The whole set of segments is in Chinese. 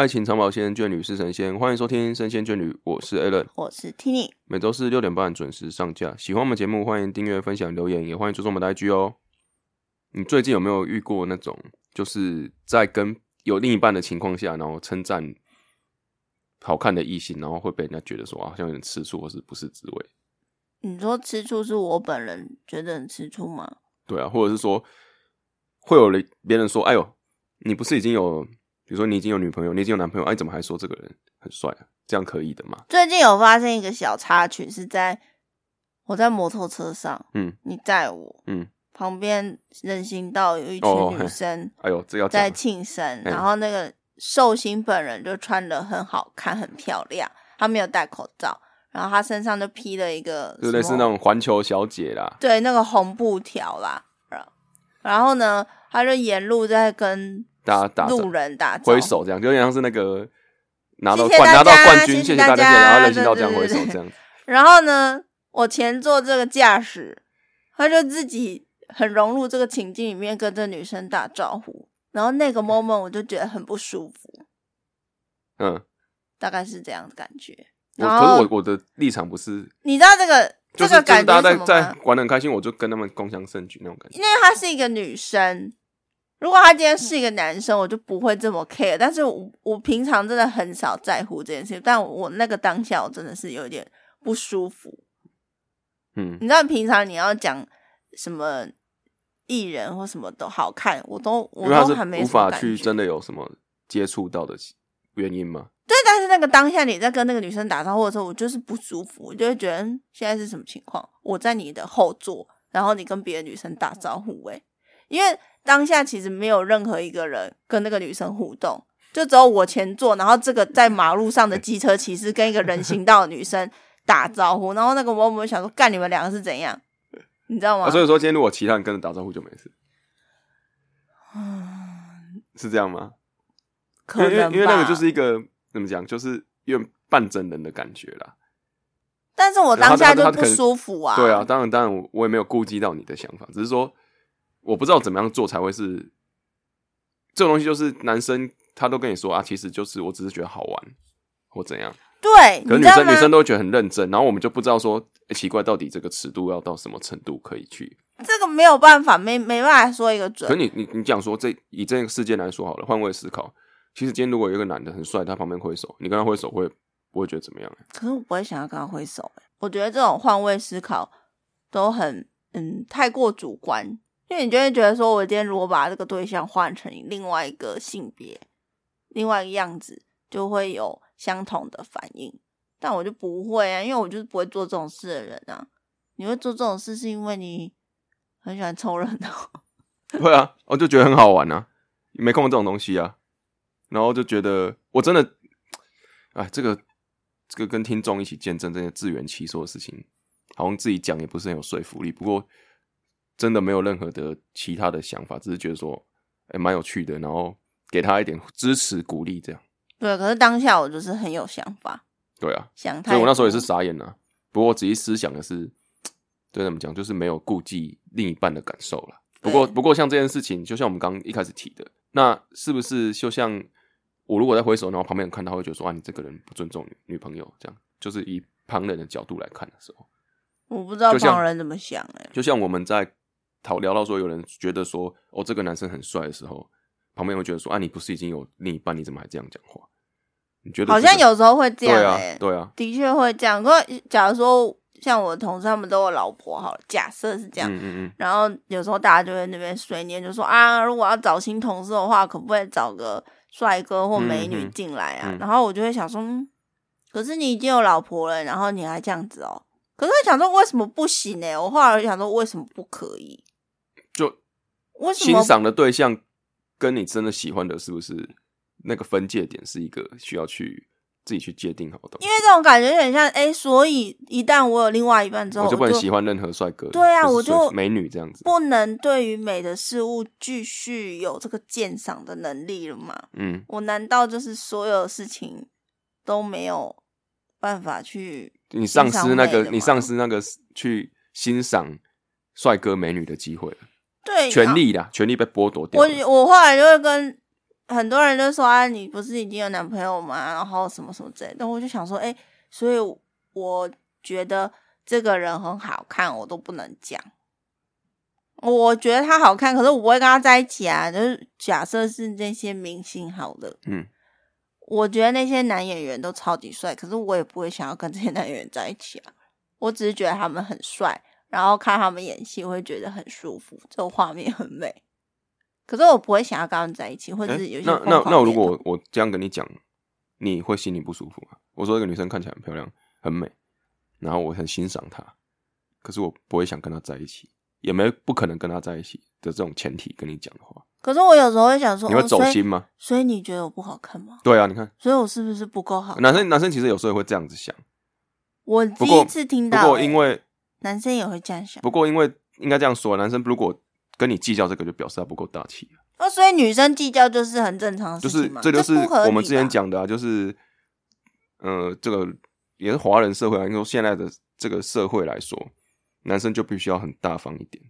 爱情长保鲜，眷侣是神仙。欢迎收听《神仙眷侣》，我是 Allen，我是 Tini。每周四六点半准时上架。喜欢我们节目，欢迎订阅、分享、留言，也欢迎追踪我们的 IG 哦。你最近有没有遇过那种，就是在跟有另一半的情况下，然后称赞好看的异性，然后会被人家觉得说好像有点吃醋，或是不是滋味？你说吃醋是我本人觉得很吃醋吗？对啊，或者是说会有人别人说：“哎呦，你不是已经有，比如说你已经有女朋友，你已经有男朋友，哎，怎么还说这个人很帅啊？这样可以的吗？最近有发生一个小插曲，是在我在摩托车上，嗯。你载我，嗯，旁边人行道有一群女生哎呦，这要讲在了庆生，哎。然后那个寿星本人就穿的很好看，很漂亮，她没有戴口罩，然后她身上就披了一个就类似那种环球小姐啦，对那个红布条啦，然然后呢，她就沿路在跟大家打路人打挥手这样，就有点像是那个拿到冠拿到冠军，谢谢大家，然后人行道这样挥手这样。然后呢，我前座这个驾驶，他就自己很融入这个情境里面，跟这女生打招呼。然后那个 moment 我就觉得很不舒服，嗯，大概是这样的感觉。我可是我我的立场不是，你知道这个就是就是这个感大家在在？玩的很开心，我就跟他们共享盛举那种感觉。因为她是一个女生，如果他今天是一个男生，我就不会这么 care。但是我我平常真的很少在乎这件事情，但我那个当下我真的是有点不舒服。嗯你知道平常你要讲什么艺人或什么都好看，我都我都还没法去真的有什么接触到的原因吗。对，但是那个当下你在跟那个女生打招呼的时候，我就是不舒服，我就会觉得嗯现在是什么情况？我在你的后座，然后你跟别的女生打招呼、欸，因为当下其实没有任何一个人跟那个女生互动，就只有我前座，然后这个在马路上的机车骑士跟一个人行道的女生打招呼，然后那个我我想说，干你们两个是怎样？你知道吗？啊，所以说今天如果其他人跟着打招呼就没事，是这样吗？因为因为可能因为那个就是一个怎么讲，就是有点半真人的感觉啦。但是我当下就不舒服啊。对啊，，当然当然我我也没有顾及到你的想法，只是说我不知道怎么样做才会是这种东西，就是男生他都跟你说啊，其实就是我只是觉得好玩或怎样，对，可是女生女生都会觉得很认真，然后我们就不知道说、诶奇怪到底这个尺度要到什么程度可以去。这个没有办法，没没办法说一个准可是。你你你讲说这以这个事件来说好了，换位思考，其实今天如果有一个男的很帅，他旁边挥手，你跟他挥手会不会觉得怎么样？可是我不会想要跟他挥手、欸，我觉得这种换位思考都很嗯太过主观，因为你就会觉得说，我今天如果把这个对象换成另外一个性别、另外一个样子，就会有相同的反应。但我就不会啊，因为我就是不会做这种事的人啊。你会做这种事，是因为你很喜欢凑热闹。会啊，我就觉得很好玩啊，没看过这种东西啊，然后就觉得我真的，哎，这个这个跟听众一起见证这些自圆其说的事情，好像自己讲也不是很有说服力。不过真的没有任何的其他的想法，只是觉得说，哎，蛮有趣的，然后给他一点支持鼓励，这样。对，可是当下我就是很有想法，对啊，想太。所以我那时候也是傻眼啊。不过我仔细思想的是，对怎么讲，就是没有顾忌另一半的感受了。不过，不过像这件事情，就像我们刚刚一开始提的，那是不是就像我如果在挥手，然后旁边人看到会觉得说啊，你这个人不尊重女女朋友，这样就是以旁人的角度来看的时候，我不知道旁人怎么想、欸，就像我们在讨聊到说有人觉得说哦这个男生很帅的时候，旁边会觉得说啊，你不是已经有另一半，你怎么还这样讲话？你觉得、好像有时候会这样、对啊欸，对啊，的确会这样。可假如说像我的同事他们都有老婆，好了，假设是这样，嗯嗯嗯，然后有时候大家就会那边随念，就说啊，如果要找新同事的话，可不可以找个帅哥或美女进来啊？嗯然后我就会想说，嗯，可是你已经有老婆了，然后你还这样子哦。可是我想说，为什么不行呢、我后来就想说，为什么不可以？就为什么？欣赏的对象跟你真的喜欢的是不是？那个分界点是一个需要去自己去界定好的东西。因为这种感觉有点像，哎、所以一旦我有另外一半之后，我就不能喜欢任何帅哥，对啊或是我就美女这样子，不能对于美的事物继续有这个鉴赏的能力了吗？嗯，我难道就是所有事情都没有办法去你丧欣赏失那个你丧失那个去欣赏帅哥美女的机会了，对权利啦，权利被剥夺掉我。我后来就会跟很多人就说啊，你不是已经有男朋友吗？然后什么什么之类的，我就想说，哎、所以我觉得这个人很好看，我都不能讲。我觉得他好看，可是我不会跟他在一起啊。就是假设是那些明星好了，嗯，我觉得那些男演员都超级帅，可是我也不会想要跟这些男演员在一起啊。我只是觉得他们很帅，然后看他们演戏，我会觉得很舒服，这个画面很美。可是我不会想要跟他们在一起，或者哎是有些那那那如果我我这样跟你讲，你会心里不舒服吗？我说一个女生看起来很漂亮，很美，然后我很欣赏她，可是我不会想跟她在一起，也没不可能跟她在一起的这种前提跟你讲的话，可是我有时候会想说，你会走心吗？所以你觉得我不好看吗？对啊，你看所以我是不是不够好？男生男生其实有时候也会这样子想，我第一次听到、欸过因为男生也会这样想，不过因为应该这样说，男生如果跟你计较这个，就表示他不够大气。哦，所以女生计较就是很正常的就是事情嘛，这就是不合理我们之前吧，讲的啊，就是呃，这个也是华人社会啊，应该说现在的这个社会来说，男生就必须要很大方一点，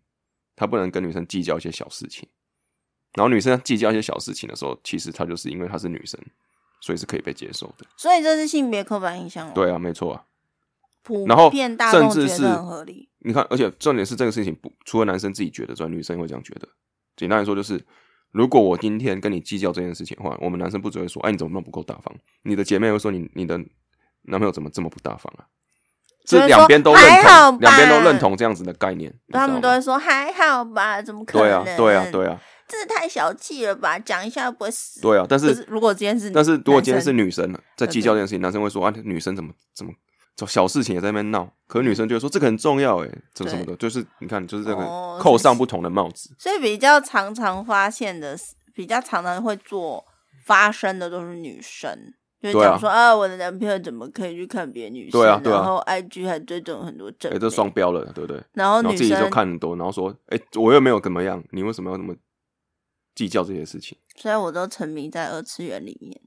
他不能跟女生计较一些小事情。然后女生计较一些小事情的时候，其实她就是因为她是女生，所以是可以被接受的。所以这是性别刻板印象哦。对啊，没错啊。普然后甚至是。你看，而且重点是这个事情不除了男生自己觉得之外，女生也会这样觉得。简单来说，就是如果我今天跟你计较这件事情的话，我们男生不只会说，哎，你怎么那么不够大方？你的姐妹会说你你的男朋友怎么这么不大方啊？就是是两边都认同，两边都认同这样子的概念，他们都会说还好吧，怎么可能？对啊，对啊，对啊，这太小气了吧？讲一下又不会死。对啊。但是是如果今天是，但是如果今天是女生在计较这件事情，男生会说啊，女生怎么怎么小事情也在那边闹，可是女生就会说这个很重要，哎，怎么怎么的，就是你看，就是这个哦扣上不同的帽子。所以比较常常发现的是，比较常常会做发生的都是女生，就是对啊讲说啊我的男朋友怎么可以去看别的女生？对啊对啊然后 IG 还追踪很多正哎、妹，这双标了，对不对？然后女然后自己就生，看很多，然后说，哎、我又没有怎么样，你为什么要那么计较这些事情？所以我都沉迷在二次元里面，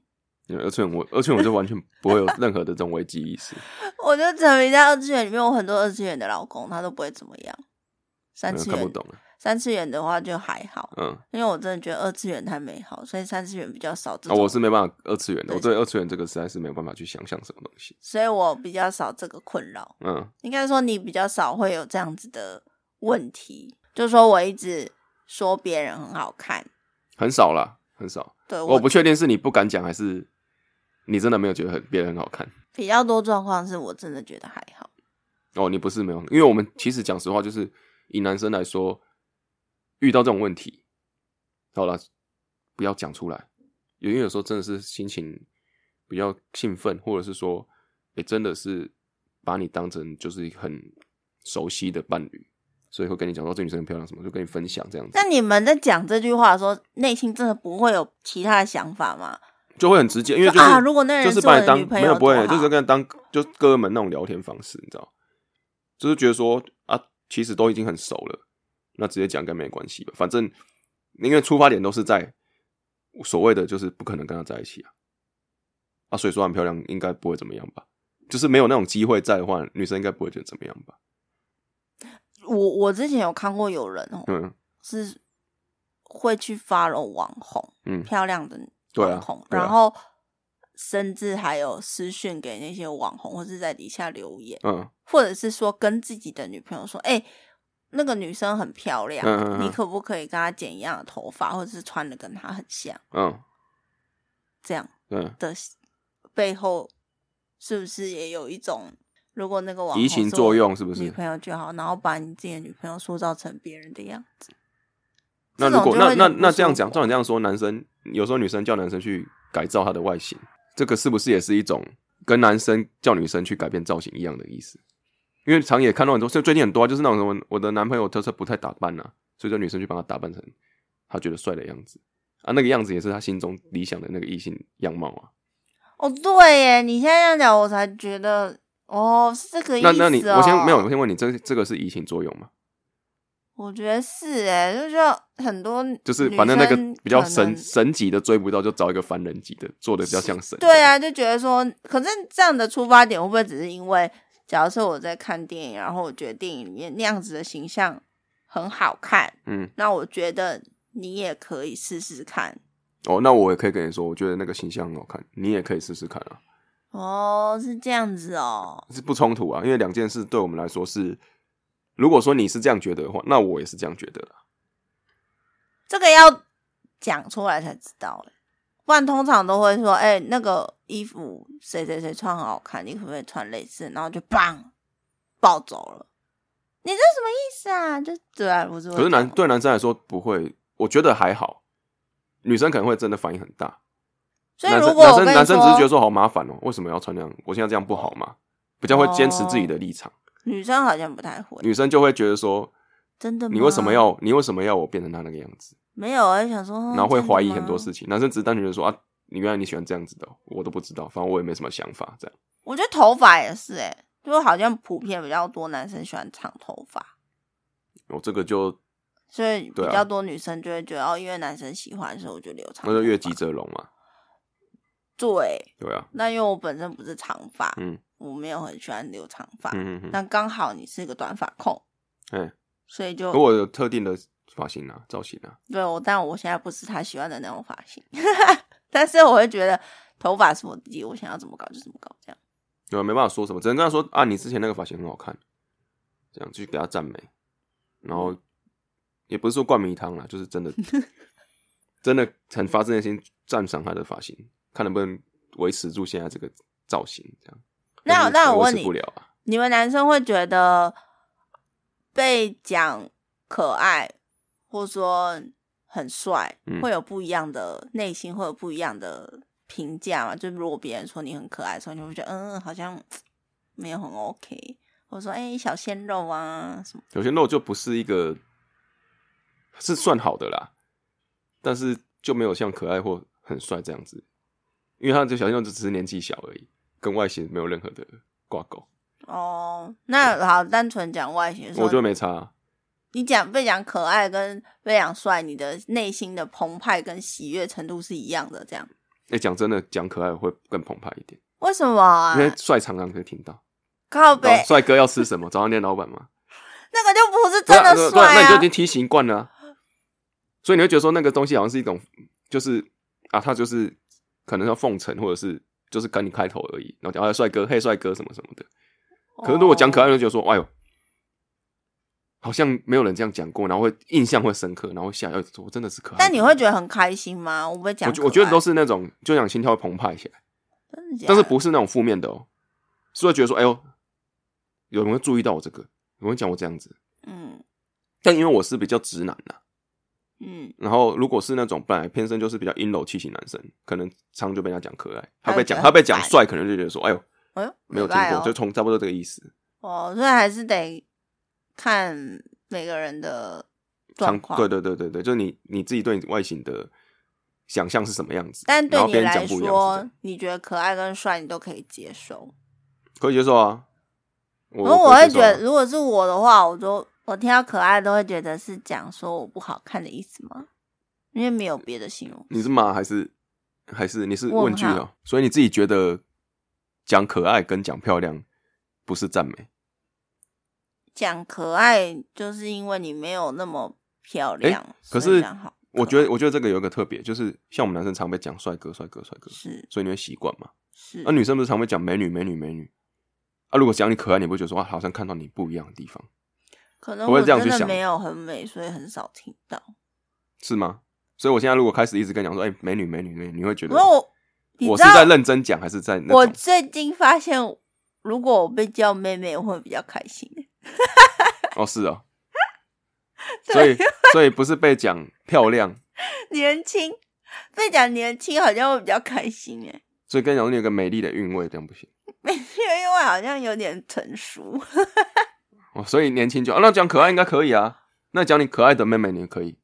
二次元我，二次元我就完全不会有任何的这种危机意识，我就沉迷在二次元里面。我很多二次元的老公他都不会怎么样，三嗯次元看不懂了。三次元的话就还好，嗯，因为我真的觉得二次元太美好，所以三次元比较少这啊，种。我是没办法二次元的，对我对二次元这个实在是没有办法去想象什么东西。所以我比较少这个困扰。嗯，应该说你比较少会有这样子的问题，就说我一直说别人很好看，很少啦，很少。对我不确定是你不敢讲，还是你真的没有觉得很别人很好看。比较多状况是我真的觉得还好。哦，你不是没有，因为我们其实讲实话，就是以男生来说，遇到这种问题，好了，不要讲出来，因为有时候真的是心情比较兴奋，或者是说，哎、真的是把你当成就是很熟悉的伴侣，所以会跟你讲说这女生很漂亮什么，就跟你分享这样子那，你们在讲这句话的时候，内心真的不会有其他的想法吗？就会很直接，因为就是、啊如果那人就是是把你当没有不会就是跟当就哥们那种聊天方式，你知道，就是觉得说啊，其实都已经很熟了，那直接讲应该没关系吧，反正因为出发点都是在所谓的就是不可能跟他在一起啊，啊，所以说很漂亮，应该不会怎么样吧，就是没有那种机会在的话，女生应该不会觉得怎么样吧，我我之前有看过有人哦，嗯。是会去 follow 网红，嗯，漂亮的对啊网红，对啊然后甚至还有私讯给那些网红，或是在底下留言，嗯或者是说跟自己的女朋友说：“哎、那个女生很漂亮，嗯嗯嗯你可不可以跟她剪一样的头发，或者是穿的跟她很像？”嗯这样嗯，的背后，是不是也有一种，如果那个网红移情作用是不是？女朋友就好，然后把你自己的女朋友塑造成别人的样子？那如果那那那这样讲，照你这样说，男生有时候女生叫男生去改造他的外形，这个是不是也是一种跟男生叫女生去改变造型一样的意思？因为常也看到很多，就最近很多啊就是那种什么，我的男朋友他是不太打扮呐、啊，所以说女生去帮他打扮成他觉得帅的样子啊，那个样子也是他心中理想的那个异性样貌啊。哦，对耶，你现在这样讲，我才觉得哦，是这个意思、哦。那那你我先没有，我先问你，这这个是移情作用吗？我觉得是哎，就像很多就是反正那个比较神神级的追不到，就找一个凡人级的，做的比较像神。对，啊，就觉得说，可是这样的出发点会不会只是因为，假设我在看电影，然后我觉得电影里面那样子的形象很好看，嗯，那我觉得你也可以试试看，哦，那我也可以跟你说，我觉得那个形象很好看，你也可以试试看啊，哦，是这样子哦。是不冲突啊，因为两件事对我们来说是，如果说你是这样觉得的话，那我也是这样觉得啦。这个要讲出来才知道、欸，不然通常都会说，哎、那个衣服谁谁谁穿很好看，你可不可以穿类似？然后就棒暴走了。你这什么意思啊？就对啊，不是可是。男对男生来说不会，我觉得还好，女生可能会真的反应很大。所以如果男生男生只是觉得说，好麻烦哦，为什么要穿那样？我现在这样不好吗？比较会坚持自己的立场。女生好像不太会，女生就会觉得说，真的吗？你为什么要你为什么要我变成他那个样子？没有？我就想说，然后会怀疑很多事情。男生只是单纯的说啊，你原来你喜欢这样子的哦，我都不知道，反正我也没什么想法。这样我觉得头发也是、欸，哎，就好像普遍比较多男生喜欢长头发，我、这个就所以比较多女生就会觉得，哦，因为男生喜欢，所以我就留长。那就越级则龙嘛，对，对啊，那因为我本身不是长发，嗯我没有很喜欢留长发，嗯嗯嗯，那刚好你是个短发控，哎，所以就可我有特定的发型啊，造型啊，对我，但我现在不是他喜欢的那种发型，但是我会觉得头发是我自己，我想要怎么搞就怎么搞，这样。对吧？没办法说什么，只能跟他说啊，你之前那个发型很好看，这样去给他赞美，然后也不是说灌迷汤啦，就是真的 真的很发自内心赞赏他的发型，看能不能维持住现在这个造型，这样。那那我问你你们男生会觉得被讲可爱，或者说很帅，嗯会有不一样的内心，会有不一样的评价吗？就如果别人说你很可爱的时候，你会觉得嗯，好像没有很 OK，或者说哎、小鲜肉啊什么。有些肉就不是一个是算好的啦，但是就没有像可爱或很帅这样子，因为他这小鲜肉就只是年纪小而已，跟外形没有任何的挂钩，哦，那好，单纯讲外形我觉得没差啊、你讲被讲可爱跟被讲帅，你的内心的澎湃跟喜悦程度是一样的，这样哎、讲真的，讲可爱会更澎湃一点，为什么啊因？为帅常常可以听到。靠北哦帅哥要吃什么？早餐店老板吗？那个就不是真的帅啊那你就已经！梯形惯了啊、所以你会觉得说那个东西好像是一种，就是啊，他就是可能要奉承，或者是就是跟你开头而已，然后讲啊帅哥，嘿帅哥什么什么的。可是如果讲可爱，就觉得说，哎呦，好像没有人这样讲过，然后会印象会深刻，然后会吓，哎，我真的是可爱。但你会觉得很开心吗？我被讲，我觉我觉得都是那种，就讲心跳会澎湃起来，真的假的，但是不是那种负面的哦，是会觉得说，哎呦，有人会注意到我这个，有人讲我这样子。嗯但因为我是比较直男呐、嗯，然后如果是那种本来天生就是比较阴柔气息男生，可能常就被人家讲可爱，他被讲他被讲帅，可能就觉得说，哎呦，哎呦，没有听过，哦就从差不多这个意思。哦，所以还是得看每个人的状况。对对对对对，就是你你自己对你外形的想象是什么样子，但对你来说，你觉得可爱跟帅你都可以接受。可以接受啊。我然后我会觉得，如果是我的话，我都我听到可爱都会觉得是讲说我不好看的意思吗？因为没有别的形容。你是骂还是还是你是问问句哦号？所以你自己觉得讲可爱跟讲漂亮不是赞美？讲可爱，就是因为你没有那么漂亮。可是我觉得我觉得这个有一个特别，就是像我们男生常被讲帅哥帅哥帅哥，是所以你会习惯嘛？是那、女生不是常被讲美女美女美女？啊，如果讲你可爱，你不会觉得说啊，好像看到你不一样的地方，可能我会这样去想真的没有很美，所以很少听到。是吗？所以我现在如果开始一直跟你讲说，哎、美女美女美女，你会觉得我我是在认真讲，还是在那我？最近发现，如果我被叫妹妹，我会比较开心。哦，是哦。所以所以不是被讲漂亮，年轻被讲年轻，好像会比较开心哎，所以跟你讲你有个美丽的韵味，这样不行美丽的韵味好像有点成熟。哦。所以年轻就、啊、那讲可爱应该可以啊，那讲你可爱的妹妹你也可以，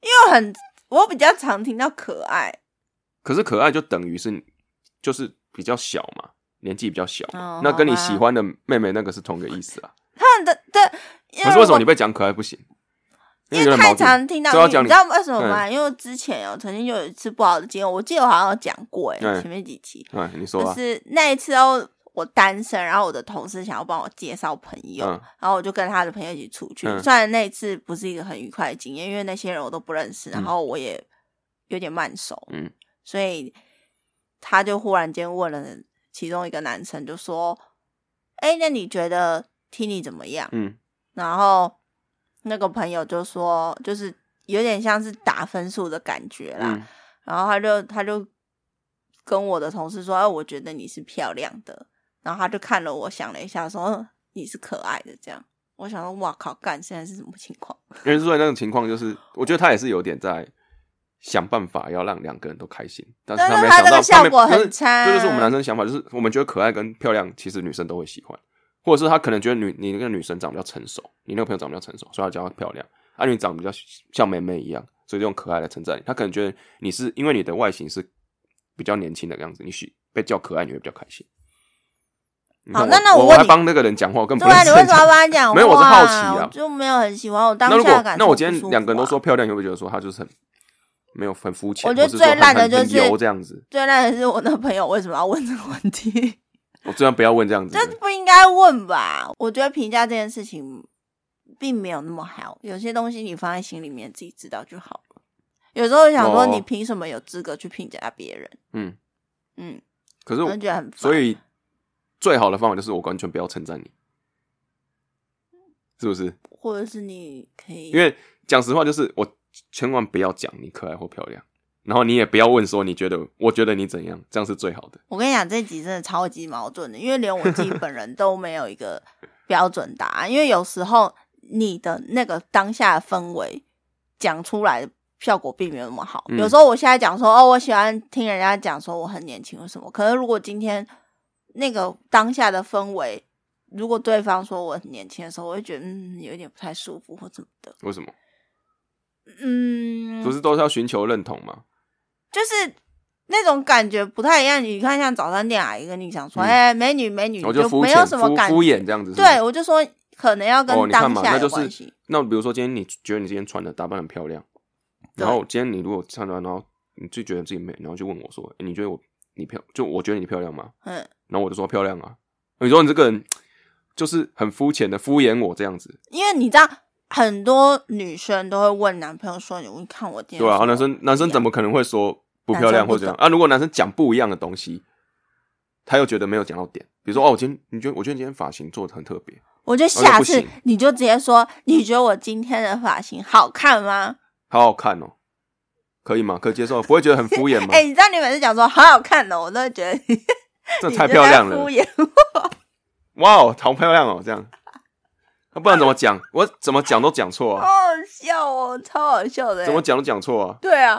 因为很我比较常听到可爱，可是可爱就等于是就是比较小嘛，年纪比较小嘛，哦那跟你好吧喜欢的妹妹那个是同个意思啊。他们的对，因可是为什么我你被讲可爱不行？因为太有点矛盾。常听到，就要讲你知道为什么吗？因为之前有曾经就有一次不好的经验，我记得我好像有讲过哎、嗯。前面几期哎，你说是那一次哦，我单身，然后我的同事想要帮我介绍朋友，嗯然后我就跟他的朋友一起出去。嗯虽然那一次不是一个很愉快的经验，因为那些人我都不认识，然后我也有点慢熟，嗯，所以他就忽然间问了其中一个男生，就说：“哎、那你觉得 Tini 怎么样？”嗯然后那个朋友就说，就是有点像是打分数的感觉啦。嗯然后他就他就跟我的同事说：“哎，我觉得你是漂亮的。”然后他就看了我，想了一下，说：“嗯你是可爱的。”这样，我想说：“哇靠，干现在是什么情况 因为所以那种情况就是，我觉得他也是有点在想办法要让两个人都开心，但是他没想到效果很差这就是我们男生想法，就是我们觉得可爱跟漂亮，其实女生都会喜欢，或者是他可能觉得女你那个女生长得比较成熟，你那个朋友长得比较成熟，所以他叫她漂亮，啊，你长得比较像妹妹一样，所以就用可爱来称赞你。他可能觉得你是因为你的外形是比较年轻的样子，你喜被叫可爱，你会比较开心。好那那我我问你还帮那个人讲话，我？”根本对啊，不认识人你为什么要帮他讲话？没有我是好奇啊就没有很喜欢我当下感受那我今天两个人都啊说漂亮，你会不会觉得说他就是很没有很肤浅？我觉得最烂的就是这样子。最烂的是我的朋友为什么要问这个问题？我虽然不要问这样子这，不应该问吧？我觉得评价这件事情并没有那么好，有些东西你放在心里面自己知道就好了。有时候想说，哦你凭什么有资格去评价别人？嗯，嗯，可是我觉得很烦。所以最好的方法就是我完全不要称赞你，是不是？或者是你可以，因为讲实话，就是我千万不要讲你可爱或漂亮，然后你也不要问说你觉得我觉得你怎样，这样是最好的。我跟你讲，这集真的超级矛盾的，因为连我自己本人都没有一个标准答案。因为有时候你的那个当下的氛围讲出来效果并没有那么好。嗯有时候我现在讲说哦，我喜欢听人家讲说我很年轻或什么，可是如果今天那个当下的氛围，如果对方说我很年轻的时候，我会觉得嗯有一点不太舒服或怎么的。为什么？嗯，不是都是要寻求认同吗？就是那种感觉不太一样。你看，像早餐店阿姨跟你讲说：“嗯哎、美女，美女，我就没有什么感觉。敷衍这样子是是。对，我就说可能要跟当下有关系。是那比如说今天你觉得你今天穿的打扮很漂亮，然后今天你如果穿完，然后你就觉得自己美，然后就问我说：“诶你觉得我你漂？就我觉得你漂亮吗嗯，？”然后我就说漂亮啊。你说你这个人就是很肤浅的敷衍我这样子，因为你知道，很多女生都会问男朋友说：“你看我今天对啊，男生男生怎么可能会说不漂亮或者怎样啊？如果男生讲不一样的东西，他又觉得没有讲到点，比如说哦，我今天你觉得我觉得你今天发型做的很特别，我觉得下次你就直接说：“你觉得我今天的发型好看吗好好看哦，可以吗？可以接受，不会觉得很敷衍？”吗？哎、你知道你每次讲说好好看哦，我都会觉得你 这太漂亮了敷，衍。哇哦，好漂亮哦，这样，那不然怎么讲？我怎么讲都讲错啊，好好笑哦，超好笑的。怎么？讲都讲错啊。对啊，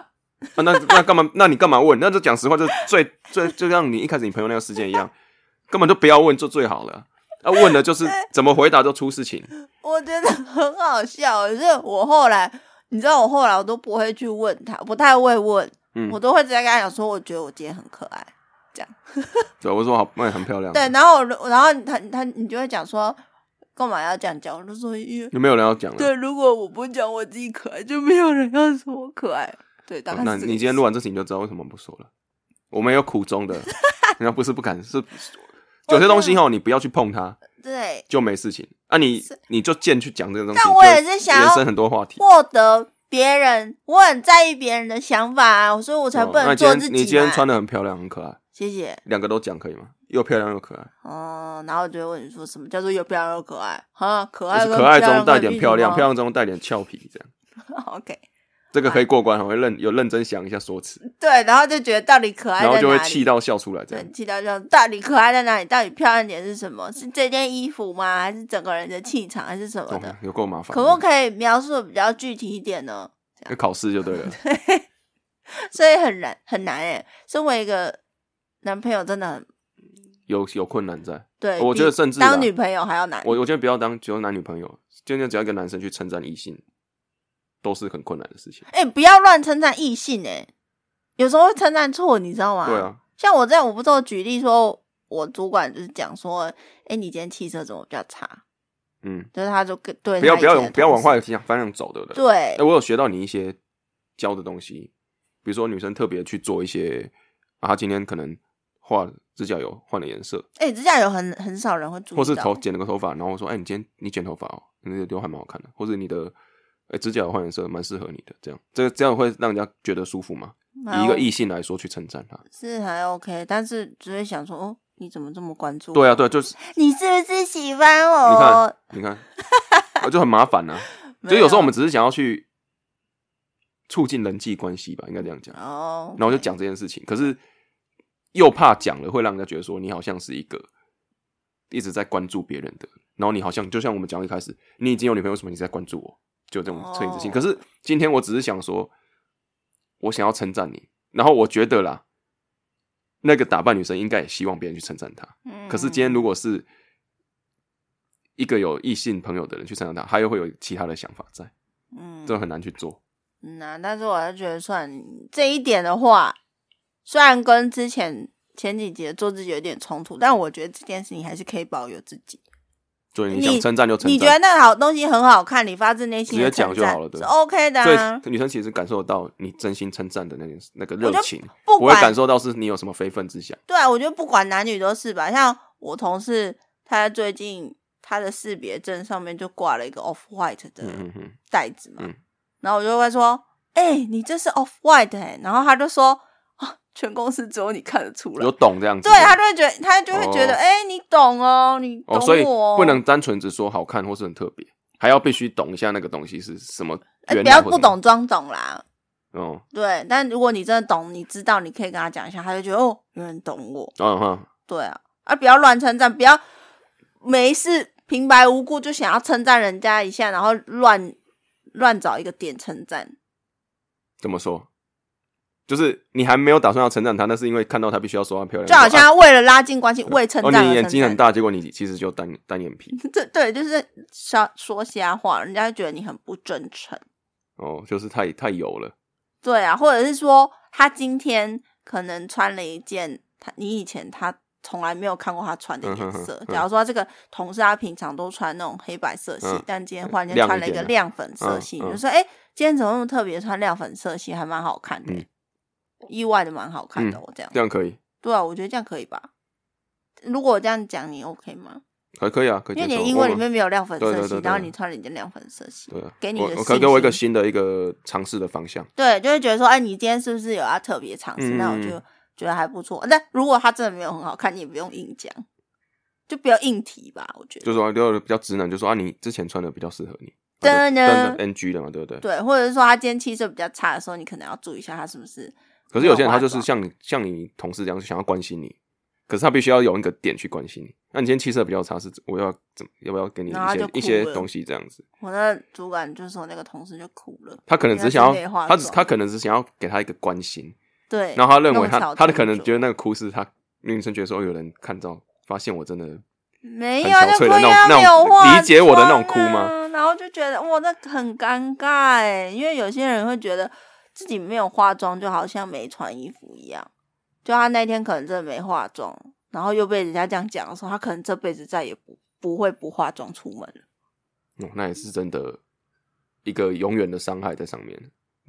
啊那那干嘛？那你干嘛问？那就讲实话，就最最就像你一开始你朋友那个事件一样，根本就不要问，就最好了。啊，问了就是怎么回答就出事情。我觉得很好笑，就是我后来，你知道，我后来我都不会去问他，不太会问，嗯我都会直接跟他讲说，我觉得我今天很可爱。对，我说好，那也很漂亮。对，，然后我然后他他你就会讲说，干嘛要这样讲？我就说，因为有没有人要讲了？对，如果我不讲我自己可爱，就没有人要说我可爱。对，大概哦那是这个意思你今天录完这期你就知道为什么不说了。我们有苦衷的，人家不是不敢，是有些东西哦，你不要去碰它，对就没事情。啊你，你就贱去讲这个东西，但我也是想要伸很多话题。获得别人，我很在意别人的想法啊，所以我才不能做自己天你今天穿的很漂亮，很可爱，谢谢。两个都讲可以吗？又漂亮又可爱，哦，然后我就会问你说什么叫做又漂亮又可爱？哈，可爱可爱中带点漂亮，漂亮中带点俏皮，这样 OK，这个可以过关。我会认有认真想一下说辞，对，然后就觉得到底可爱然后就会？气到笑出来，这样对，气到笑到底可爱在哪里？到底漂亮点是什么？是这件衣服吗？还是整个人的气场，还是什么哦的？有够麻烦。可不可以描述的比较具体一点呢？要考试就对了。对 所以很难很难诶。身为一个男朋友，真的很有有困难在。对，我觉得甚至啊当女朋友还要难。我我觉得不要当只有男女朋友，今天只要一个男生去称赞异性，都是很困难的事情。哎、不要乱称赞异性哎、有时候会称赞错，你知道吗？对啊，像我这样，我不是有举例说，我主管就是讲说，哎、你今天气色怎么比较差？嗯，就是他就跟对不要不要不要往坏的方向走，对不对？对哎、我有学到你一些教的东西，比如说女生特别去做一些啊，她今天可能画指甲油换了颜色，哎、指甲油很很少人会注意到，或是头剪了个头发，然后我说，哎、你今天你剪头发哦，你那个刘海蛮好看的，或者你的哎、指甲油换颜色蛮适合你的，这样这个这样会让人家觉得舒服吗？以一个异性来说去称赞他。是还 OK，但是只会想说，哦，你怎么这么关注？对啊，对，就是你是不是喜欢我？你看，你看，我就很麻烦 呐、没就有时候我们只是想要去促进人际关系吧，应该这样讲。哦，然后就讲这件事情，可是又怕讲了会让人家觉得说你好像是一个一直在关注别人的，然后你好像就像我们讲一开始，你已经有女朋友，为什么你在关注我？就这种恻隐之心。哦可是今天我只是想说，我想要称赞你，然后我觉得啦，那个打扮女生应该也希望别人去称赞她。嗯可是今天如果是一个有异性朋友的人去称赞她，他又会有其他的想法在，嗯这很难去做。嗯啊，但是我还是觉得，算这一点的话，虽然跟之前前几集的做自己有点冲突，但我觉得这件事情还是可以保有自己。所以你你想称赞就称赞，你觉得那个好东西很好看，你发自内心直接讲就好了对是 OK 的、所啊。以女生其实感受得到你真心称赞的那那个热情，不会感受到是你有什么非分之想。对啊，我觉得不管男女都是吧。像我同事，他最近他的识别证上面就挂了一个 Off White 的袋子嘛，嗯然后我就会说：“哎、你这是 Off White 哎、然后他就说：“啊，全公司只有你看得出来有。懂这样”子。对他就会觉得，他就会觉得，哦哎、你懂哦，你懂哦，所以我哦不能单纯只说好看或是很特别，还要必须懂一下那个东西是什么哎原不要不懂装懂啦。哦，对，但如果你真的懂，你知道，你可以跟他讲一下，他就觉得哦，有人懂我。嗯哼，对啊，啊，不要乱称赞，不要没事平白无故就想要称赞人家一下，然后乱乱找一个点称赞。怎么说？就是你还没有打算要称赞他，那是因为看到他必须要说她漂亮，就好像为了拉近关系，为称哦，你眼。睛很大，结果你其实就单单眼皮 这对，就是瞎说瞎话，人家就觉得你很不真诚。哦，就是太太油了。对啊，或者是说他今天可能穿了一件他你以前他从来没有看过他穿的颜嗯哼色。假如说他这个同事他平常都穿那种黑白色系，嗯但今天忽然间穿了一个亮粉色系，嗯你就说哎、诶今天怎么那么特别穿亮粉色系，还蛮好看的、嗯意外的蛮好看的、哦，这样这样可以，对啊，我觉得这样可以吧。如果我这样讲，你 OK 吗？还可以啊，可以。因为你的英文里面没有亮粉色系，然后你穿了一件亮粉色系，对啊，给你的我我可以给我一个新的一个尝试的方向。对，就会觉得说，哎，你今天是不是有要特别尝试？那我就嗯觉得还不错。但如果他真的没有很好看，你也不用硬讲，就不要硬提吧。我觉得，就说就比较直男，就说啊，你之前穿的比较适合你，真的真的 NG 的嘛，对不对？对，或者是说他今天气色比较差的时候，你可能要注意一下他是不是可是有些人他就是像你像你同事这样，想要关心你，可是他必须要有一个点去关心你。那你今天气色比较差，是我要怎么要不要给你一些一些东西这样子？我的主管就是我那个同事就哭了，他可能只想要，他只他可能只想要给他一个关心，对，然后他认为他他的可能觉得那个哭是他女生觉得说哦有人看到发现我真的没有，就憔悴的那种那种有化理解我的那种哭吗啊？然后就觉得哇，那很尴尬哎，因为有些人会觉得自己没有化妆，就好像没穿衣服一样。就他那天可能真的没化妆，然后又被人家这样讲的时候，他可能这辈子再也不不会不化妆出门了。哦，那也是真的一个永远的伤害在上面，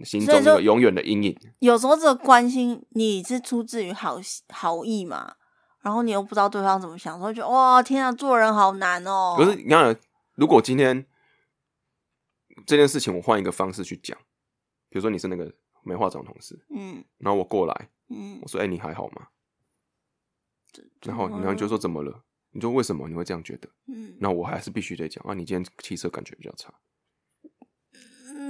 心中一个永远的阴影。有时候这个关心你是出自于好好意嘛，然后你又不知道对方怎么想，所以觉得哇天啊，做人好难哦。可是你看，如果今天这件事情我换一个方式去讲，比如说你是那个没化妆的同事，嗯然后我过来，嗯我，说：“哎、你还好吗？”然后然后就说：“怎么了？”你说：“为什么你会这样觉得？”嗯，那我还是必须得讲啊，你今天气色感觉比较差，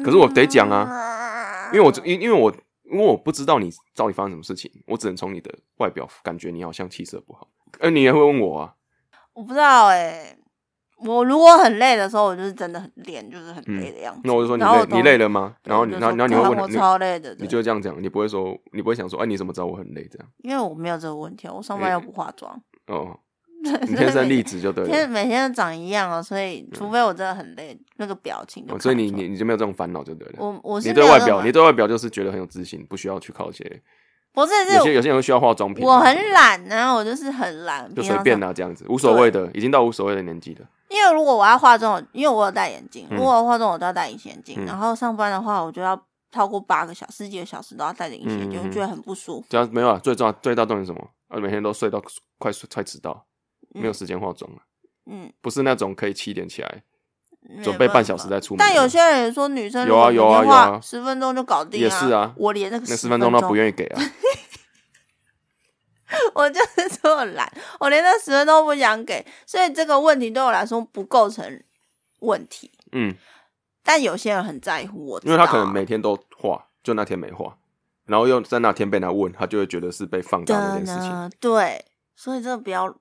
可是我得讲啊因为我因因为我因为我不知道你到底发生什么事情，我只能从你的外表感觉你好像气色不好，而你也会问我啊，我不知道哎、我如果很累的时候，我就是真的很脸就是很累的样子。嗯那我就说你累，你累了吗？然后你，然后，然后你会问你，超累的，你就会这样讲，你不会说，你不会想说，哎，你怎么知道我很累？这样因为我没有这个问题，我上班又不化妆，哦，你天生丽质就对天了，每天都长一样哦，所以除非我真的很累，那个表情哦所以你你你就没有这种烦恼就对了。我我是你对外表，你对外表就是觉得很有自信，不需要去靠一些不是有些是有些人会需要化妆品，我很懒呢，我就是很懒，就随便的。啦，这样子无所谓的，已经到无所谓的年纪了。因为如果我要化妆，因为我有戴眼镜，嗯如果化妆，我都要戴隐形眼镜。嗯然后上班的话，我就要超过八个小时、十几个小时都要戴着隐形眼镜，嗯嗯嗯我觉得很不舒服。这样没有啊，最重要最大重点是什么？啊，每天都睡到快睡快迟到，嗯没有时间化妆了。嗯，不是那种可以七点起来准备半小时再出门。但有些人也说女生有啊有啊有啊十分钟就搞定，也是啊。我连那个那十分钟都不愿意给啊。我就是这么懒，我连那十分钟都不想给，所以这个问题对我来说不构成问题。嗯，但有些人很在乎我，因为他可能每天都画，就那天没画，然后又在那天被他问，他就会觉得是被放大那件事情。对，所以这个不要，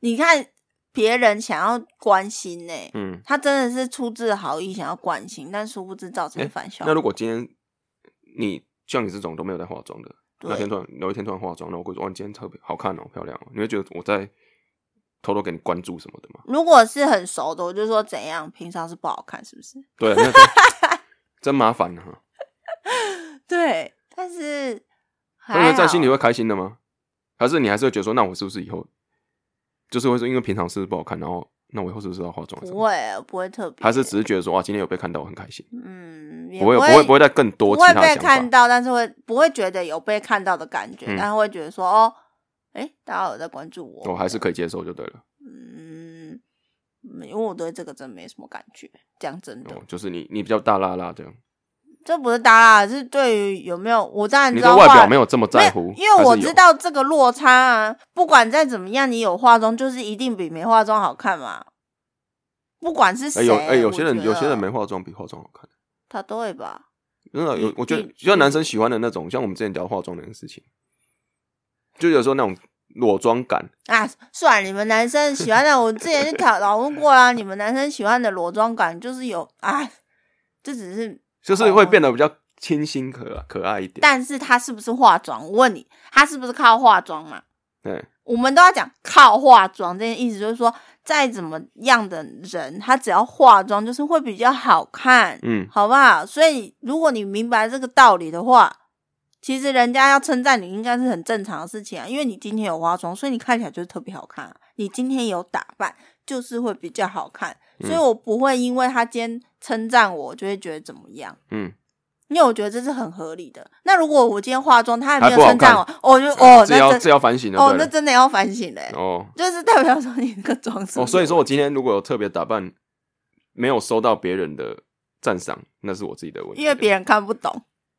你看别人想要关心呢，嗯，他真的是出自好意想要关心，但殊不知造成反效。那如果今天你像你这种都没有在化妆的，那天突然有一天突然化妆，那我会说哇，今天特别好看哦，漂亮哦，你会觉得我在偷偷给你关注什么的吗？如果是很熟的，我就说怎样，平常是不好看，是不是？对，真麻烦哈。对，但是，那在心里会开心的吗？还是你还是会觉得说，那我是不是以后就是会说，因为平常是不好看，然后那我以后是不是要化妆？不会，不会特别。还是只是觉得说，哇，今天有被看到，我很开心。嗯，不会，不会，不会再更多。不会被看到，但是会不会觉得有被看到的感觉？但是会觉得说，哦，哎，大家有在关注我，我还是可以接受就对了。嗯，因为我对这个真没什么感觉，讲真的，就是你，你比较大啦啦这样。这不是耷拉，是对于有没有我当然知道外表没有这么在乎，因为我知道这个落差啊。不管再怎么样，你有化妆就是一定比没化妆好看嘛。不管是谁，有哎，有些人有些人没化妆比化妆好看，他都会吧？真的有，我觉得就像男生喜欢的那种，像我们之前聊化妆那件事情，就有时候那种裸妆感啊。算了，你们男生喜欢的，我之前就讨讨论过啦。你们男生喜欢的裸妆感就是有啊，这只是。就是会变得比较清新可可爱一点，但是他是不是化妆？我问你，他是不是靠化妆嘛？对，我们都要讲靠化妆这件意思，就是说，再怎么样的人，他只要化妆，就是会比较好看，嗯，好不好？所以，如果你明白这个道理的话，其实人家要称赞你，应该是很正常的事情啊。因为你今天有化妆，所以你看起来就是特别好看。你今天有打扮，就是会比较好看。所以我不会因为他今天称赞我，就会觉得怎么样。嗯，因为我觉得这是很合理的。那如果我今天化妆，他还没有称赞我，我就哦，这要这要反省了。哦，那真的要反省嘞。哦，就是代表说你那个妆是。哦，所以说我今天如果有特别打扮，没有收到别人的赞赏，那是我自己的问题。因为别人看不懂，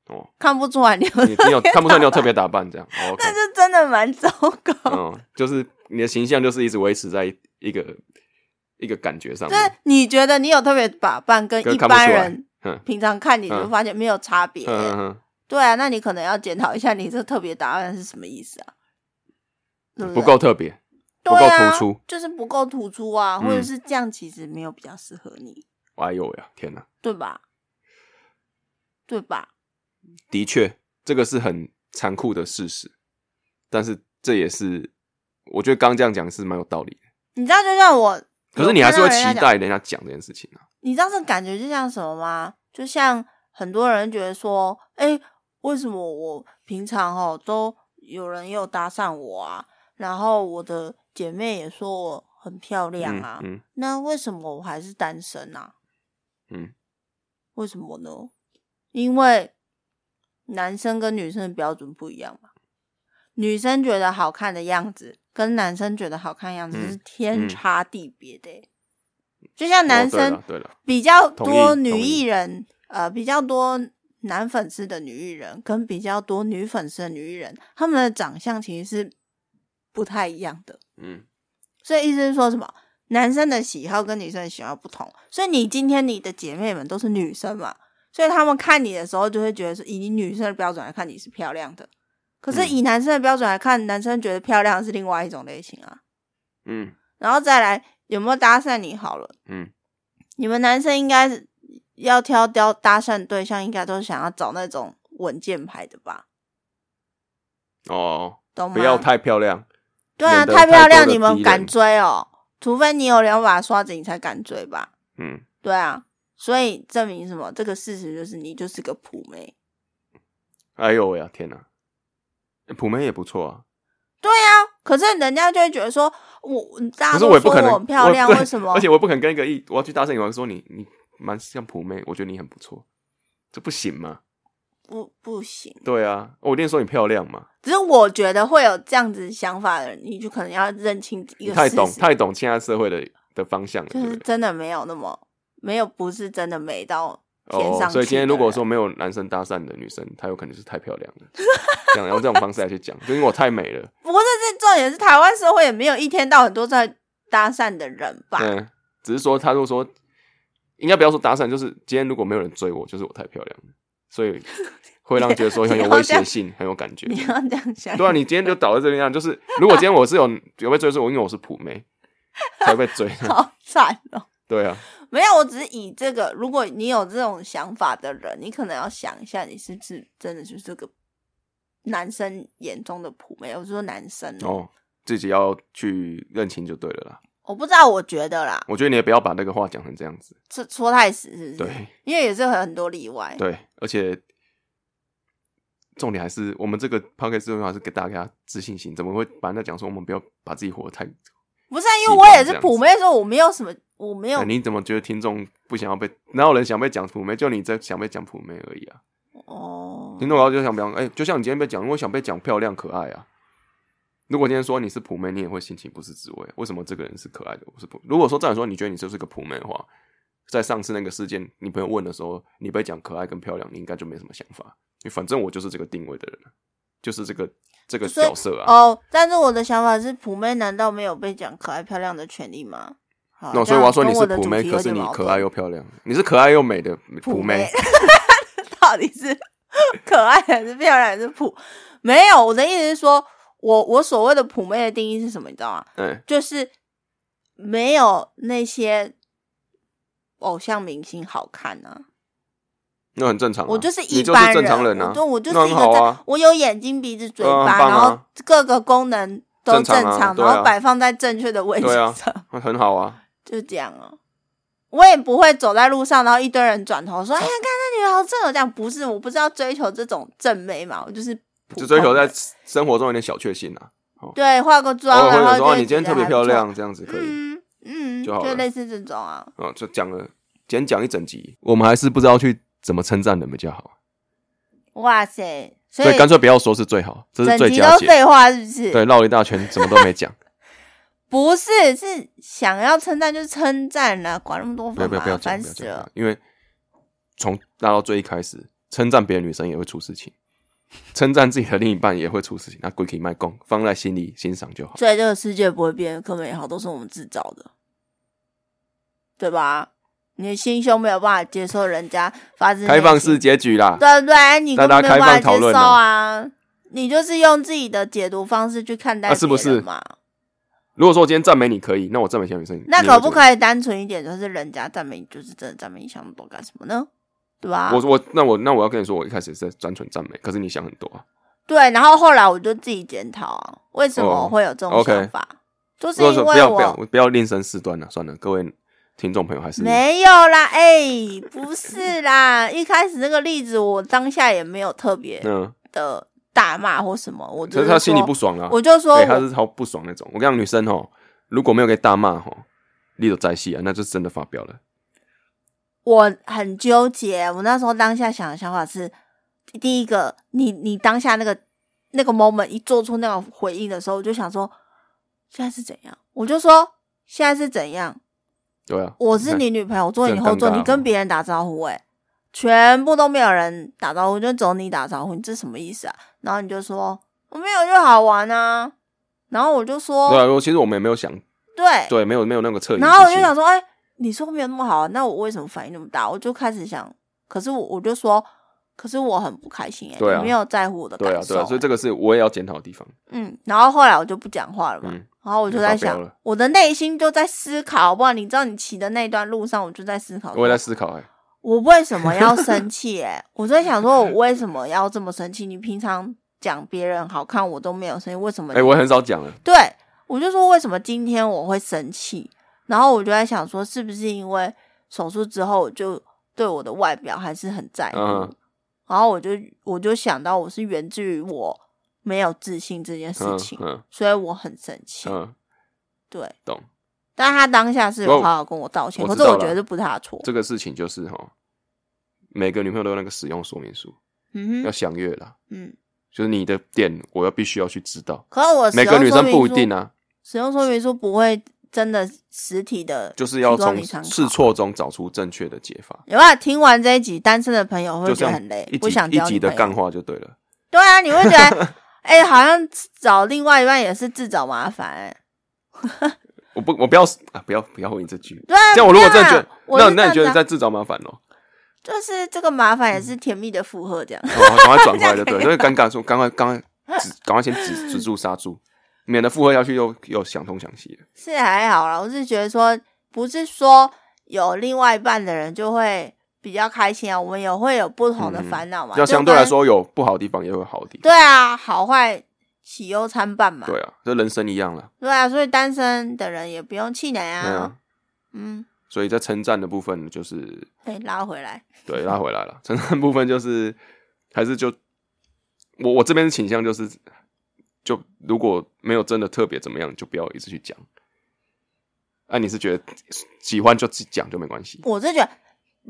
哦，看不出来你有你有看不出来你有特别打扮这样。那就真的蛮糟糕。嗯，就是你的形象就是一直维持在一个。一个感觉上，就是你觉得你有特别打扮，跟一般人平常看你就发现没有差别。对啊，那你可能要检讨一下，你这特别打扮是什么意思啊？不够特别，不够突出，就是不够突出啊，或者是这样，其实没有比较适合你。哎呦呀，天哪，对吧？对吧？的确，这个是很残酷的事实，但是这也是我觉得刚这样讲是蛮有道理的。你知道，就像我。可是你还是会期待人家讲这件事情啊？你知道这感觉就像什么吗？就像很多人觉得说，哎，为什么我平常哦都有人又搭讪我啊？然后我的姐妹也说我很漂亮啊，那为什么我还是单身啊？嗯，为什么呢？因为男生跟女生的标准不一样嘛。女生觉得好看的样子。跟男生觉得好看样子是天差地别的，就像男生比较多女艺人，呃，比较多男粉丝的女艺人，跟比较多女粉丝的女艺人，他们的长相其实是不太一样的。嗯，所以意思是说什么？男生的喜好跟女生的喜好不同，所以你今天你的姐妹们都是女生嘛，所以他们看你的时候就会觉得说，以女生的标准来看，你是漂亮的。可是以男生的标准来看，男生觉得漂亮是另外一种类型啊。嗯，然后再来有没有搭讪你好了。嗯，你们男生应该要挑挑搭讪对象，应该都是想要找那种稳健派的吧？哦，懂吗？不要太漂亮。对啊，太漂亮你们敢追哦？除非你有两把刷子，你才敢追吧？嗯，对啊。所以证明什么？这个事实就是你就是个普妹。哎呦喂呀，天哪！普妹也不错啊，对呀，可是人家就会觉得说，我大家都说我很漂亮，为什么？而且我不肯跟一个一我要去搭讪你，我说你你蛮像普妹，我觉得你很不错，这不行吗？不不行。对啊，我一定说你漂亮嘛。只是我觉得会有这样子想法的人，你就可能要认清一个太懂太懂现在社会的的方向，就是真的没有那么没有不是真的美到天上去哦，所以今天如果人说没有男生搭讪的女生，她有可能是太漂亮了，这样用这种方式来去讲，就因为我太美了。不过这重点是台湾社会也没有一天到很多在搭讪的人吧？嗯，只是说他如果说，应该不要说搭讪，就是今天如果没有人追我，就是我太漂亮了，所以会让人觉得说很有威胁性，很有感觉。你要这样想，对啊，你今天就倒在这边样，就是如果今天我是有有被追，是我因为我是普妹 才被追。好惨哦。对啊，没有，我只是以这个，如果你有这种想法的人，你可能要想一下，你是不是真的就是个男生眼中的普妹？我说男生哦，自己要去认清就对了啦。我不知道，我觉得啦，我觉得你也不要把那个话讲成这样子。说说太死是不是？对，因为也是有很多例外。对，而且重点还是我们这个 p o c k e t 重要还是给大家自信心，怎么会把人家讲说我们不要把自己活得太？不是、啊，因为我也是普妹，说我没有什么，我没有。哎你怎么觉得听众不想要被？哪有人想被讲普妹？就你在想被讲普妹而已啊！哦，听众然后就想讲，哎、就像你今天被讲，我想被讲漂亮可爱啊。如果今天说你是普妹，你也会心情不是滋味。为什么这个人是可爱的，我是普？如果说这样说，你觉得你就是个普妹的话，在上次那个事件，你朋友问的时候，你被讲可爱跟漂亮，你应该就没什么想法。反正我就是这个定位的人，就是这个这个角色啊。哦，但是我的想法是，普妹难道没有被讲可爱漂亮的权利吗？好那所以我要说你是普妹，可是你可爱又漂亮，你是可爱又美的普妹。到底是 可爱还是漂亮还是普？没有，我的意思是说，我我所谓的普妹的定义是什么？你知道吗？嗯，就是没有那些偶像明星好看啊。那很正常啊。我就是一般正常人啊我，就我就是一个在，很好啊。我有眼睛、鼻子、嘴嗯巴，然后各个功能都正常然后摆放在正确的位置对啊上，很好啊。就这样啊。我也不会走在路上，然后一堆人转头说：“哎呀，看那女的好正哦！”这样不是，我不是要追求这种正美嘛，我就是普就追求在生活中有点小确幸啊。对化个偶妆，然后你今天特别漂亮，这样子可以。嗯嗯，就好就类似这种啊。哦，就讲了，今天讲一整集，我们还是不知道去怎么称赞人比较好，哇塞，所以干脆不要说是最好，这是整集最佳废话，是不是？对，绕了一大圈，什么都没讲。不是，是想要称赞就称赞了，管那么多不要不要不要？讲，烦死了不要讲，。因为从拉到最一开始，称赞别的女生也会出事情，称赞自己的另一半也会出事情。那鬼可以卖供，放在心里欣赏就好。所以这个世界不会变得更美好，都是我们制造的，对吧？你的心胸没有办法接受人家发自开放式结局啦，对不对？你根本没有大家开放办法接受讨论啊啊！你就是用自己的解读方式去看待啊是不是嘛？如果说我今天赞美你可以，那我赞美小女生，那你会怎么样？可不可以单纯一点，就是人家赞美你，就是真的赞美你，想那么多干什么呢？对吧？我我那我那我要跟你说，我一开始是在单纯赞美，可是你想很多啊。对，然后后来我就自己检讨啊，为什么会有这种想法？就是因为不要不要我不要吝啬事端了，算了，各位听众朋友还是没有啦，哎、不是啦，一开始那个例子，我当下也没有特别嗯，的大骂或什么，我就可是他心里不爽啊。我就说他是超不爽那种。我跟你讲，女生哦，如果没有给大骂吼，力都在戏啊，那就真的发飙了。我很纠结，我那时候当下想的想法是，第一个，你你当下那个那个 moment 一做出那种回应的时候，我就想说，现在是怎样？我就说现在是怎样？对啊，我是你女朋友，我坐你后座，你跟别人打招呼、欸，全部都没有人打招呼，就只有你打招呼，你这什么意思啊？然后你就说我没有就好玩啊，然后我就说对啊，我其实我们也没有想，对，对，没有没有那个侧影。然后我就想，说，哎、你说没有那么好，那我为什么反应那么大？我就开始想，可是我我就说，可是我很不开心哎、对啊你没有在乎我的感受、对啊对啊，所以这个是我也要检讨的地方。嗯，然后后来我就不讲话了嘛，嗯然后我就在想你发飙了，我的内心就在思考，好不然？你知道你骑的那段路上，我就在思考，我也在思考，哎，我为什么要生气？哎，我在想说，我为什么要这么生气？你平常讲别人好看，我都没有生气，为什么你？哎，我很少讲了。对，我就说为什么今天我会生气？然后我就在想说，是不是因为手术之后，我就对我的外表还是很在意？嗯然后我就我就想到，我是源自于我没有自信这件事嗯情，嗯所以我很生气。嗯，对，懂。但他当下是有我好好跟我道歉，可是我觉得这不是他的错。这个事情就是哈，每个女朋友都有那个使用说明书，要详阅啦。嗯。就是你的点，我要必须要去知道。可是我每个女生不一定啊，使用说明书不会真的实体的，就是要从试错中找出正确的解法，有没有听完这一集，单身的朋友会觉得很累，不想一集的干。话就对了。对啊，你会觉得，哎、好像找另外一半也是自找麻烦、欸。我不，我不要啊，不要不要回你这句。对啊，这样我如果真的觉得，那那你觉得在自找麻烦咯？就是这个麻烦也是甜蜜的负荷，这样。哦，赶快转回来就对了，因 为尴尬说，赶快赶快止，赶快先止止住刹住，免得复合下去又又想东想西的。是还好啦，我是觉得说，不是说有另外一半的人就会比较开心啊，我们也会有不同的嗯烦恼嘛。要相对来说有不好的地方，也有好的地方。对啊，好坏喜忧参半嘛。对啊，这人生一样了。对啊，所以单身的人也不用气馁对啊啊。，嗯，所以在称赞的部分就是哎、拉回来，对拉回来了，称赞部分就是还是就我我这边倾向就是，就如果没有真的特别怎么样，就不要一直去讲。哎、你是觉得喜欢就讲就没关系？我是觉得，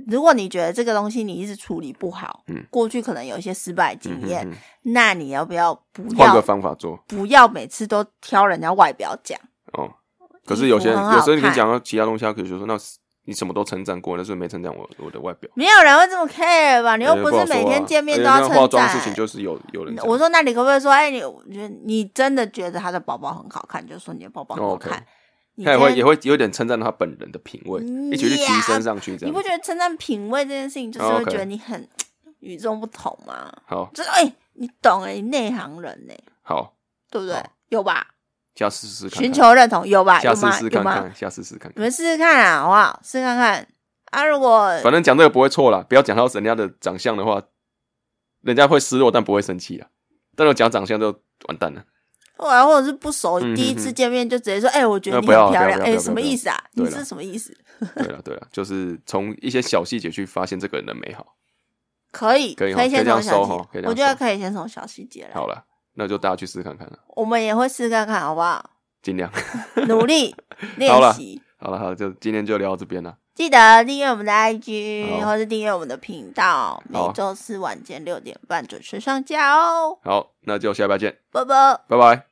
如果你觉得这个东西你一直处理不好，嗯过去可能有一些失败经验，嗯那你要不要不要换个方法做不要每次都挑人家外表讲？哦。可是有些有时候你看讲到其他东西，他可以就说那你什么都称赞过，但是没称赞我我的外表。没有人会这么 care 吧？你又哎不是每天见面都要称赞妆事。情就是有有人我说，那你可不可以说，哎，你我觉得你真的觉得他的包包很好看，就说你的包包很好看他也会也会有点称赞他本人的品味，嗯一起去提升上去，这样你不觉得称赞品味这件事情，就是哦会觉得你很与众不同吗？好就是哎、你懂哎、你内行人呢、好，对不对好？有吧？下次试试看看，寻求认同有吧？下次试试？看看，下次试试看看。你们试试看啊，好不好？试看看啊！如果反正讲这个不会错啦，不要讲到人家的长相的话，人家会失落，但不会生气啊。但是讲长相就完蛋了。后来或者是不熟，嗯第一次见面就直接说，哎、我觉得你很漂亮，哎、什么意思啊？你是什么意思？对了对了，就是从一些小细节去发现这个人的美好。可以，可以可以先从小我觉得可以先从小细节来。好了，那就大家去试看看了，我们也会试看看，好不好？尽量。努力练好了习。好了好了，就今天就聊到这边了。记得订阅我们的 IG，或是订阅我们的频道，每好周四晚间六点半准时上架哦。好，那就下礼拜见，拜拜。拜拜。